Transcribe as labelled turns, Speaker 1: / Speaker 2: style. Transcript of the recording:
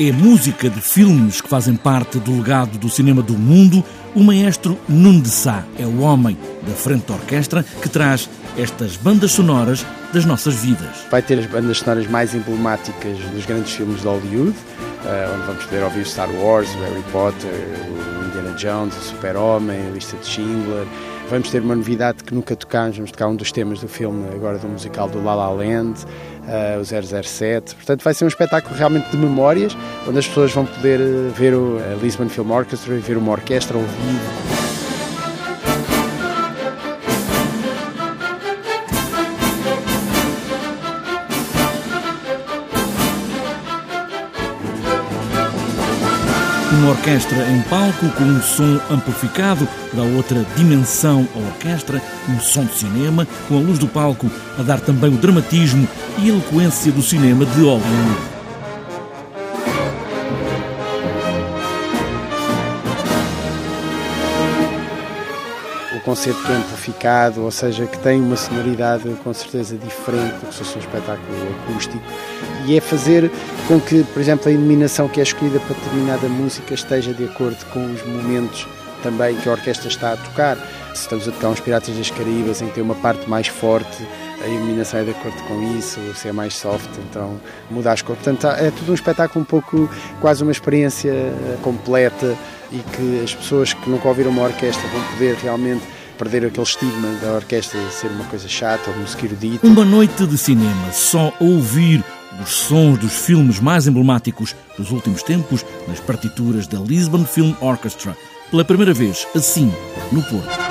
Speaker 1: É música de filmes que fazem parte do legado do cinema do mundo. O maestro Nuno é o homem da frente orquestra que traz estas bandas sonoras das nossas vidas.
Speaker 2: Vai ter as bandas sonoras mais emblemáticas dos grandes filmes de Hollywood, eh, onde vamos poder ouvir Star Wars, Harry Potter, Indiana Jones, o Super-Homem, a lista de Schindler. Vamos ter uma novidade que nunca tocámos, vamos tocar um dos temas do filme, agora do musical do La La Land, uh, o 007. Portanto, vai ser um espetáculo realmente de memórias, onde as pessoas vão poder eh, ver o Lisbon Film Orchestra ver uma orquestra ao vivo.
Speaker 1: Uma orquestra em palco com um som amplificado dá outra dimensão à orquestra, um som de cinema, com a luz do palco a dar também o dramatismo e eloquência do cinema de Hollywood.
Speaker 2: Concerto amplificado, ou seja, que tem uma sonoridade com certeza diferente do que se fosse um espetáculo acústico, e é fazer com que, por exemplo, a iluminação que é escolhida para determinada música esteja de acordo com os momentos também que a orquestra está a tocar. Se estamos a tocar uns Piratas das Caraíbas em que tem uma parte mais forte, a iluminação é de acordo com isso, se é mais soft, então muda as cores. Portanto, é tudo um espetáculo um pouco, quase uma experiência completa e que as pessoas que nunca ouviram uma orquestra vão poder realmente perder aquele estigma da orquestra ser uma coisa chata ou de música erudita.
Speaker 1: Uma noite de cinema, só ouvir os sons dos filmes mais emblemáticos dos últimos tempos nas partituras da Lisbon Film Orchestra, pela primeira vez assim no Porto.